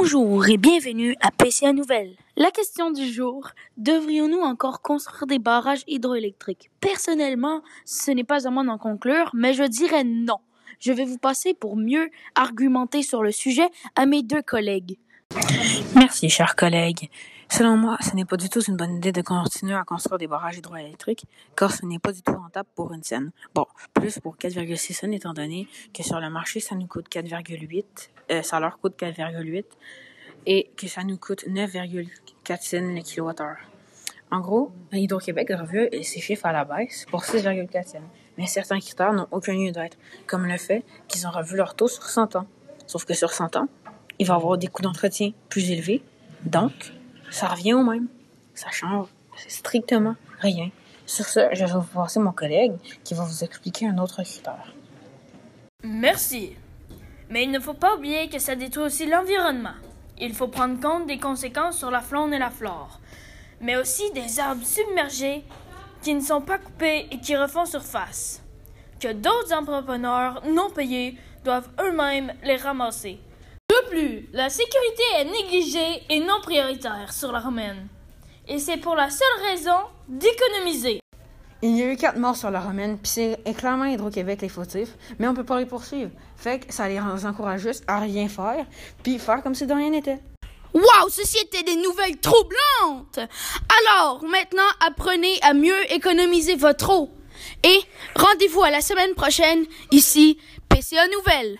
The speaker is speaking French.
Bonjour et bienvenue à PCA Nouvelles. La question du jour, devrions-nous encore construire des barrages hydroélectriques? Personnellement, ce n'est pas à moi d'en conclure, mais je dirais non. Je vais vous passer pour mieux argumenter sur le sujet à mes deux collègues. Merci, chers collègues. Selon moi, ce n'est pas du tout une bonne idée de continuer à construire des barrages hydroélectriques, car ce n'est pas du tout rentable pour une scène. Bon, plus pour 4,6 cents, étant donné que sur le marché, ça nous coûte 4,8, euh, ça leur coûte 4,8, et que ça nous coûte 9,4 cents le kilowattheure. En gros, Hydro-Québec a revu ses chiffres à la baisse pour 6,4 cents. Mais certains critères n'ont aucun lieu d'être, comme le fait qu'ils ont revu leur taux sur 100 ans. Sauf que sur 100 ans, il va avoir des coûts d'entretien plus élevés, donc ça revient au même. Ça change. C'est strictement rien. Sur ce, je vais vous passer mon collègue qui va vous expliquer un autre critère. Merci. Mais il ne faut pas oublier que ça détruit aussi l'environnement. Il faut prendre compte des conséquences sur la faune et la flore, mais aussi des arbres submergés qui ne sont pas coupés et qui refont surface. Que d'autres entrepreneurs non payés doivent eux-mêmes les ramasser. Plus, la sécurité est négligée et non prioritaire sur la romaine. Et c'est pour la seule raison d'économiser. Il y a eu quatre morts sur la romaine, puis c'est clairement Hydro-Québec les fautifs, mais on peut pas les poursuivre. Fait que ça les encourage juste à rien faire, puis faire comme si de rien n'était. Waouh, ceci était des nouvelles troublantes! Alors, maintenant, apprenez à mieux économiser votre eau. Et rendez-vous à la semaine prochaine, ici, PCA Nouvelles.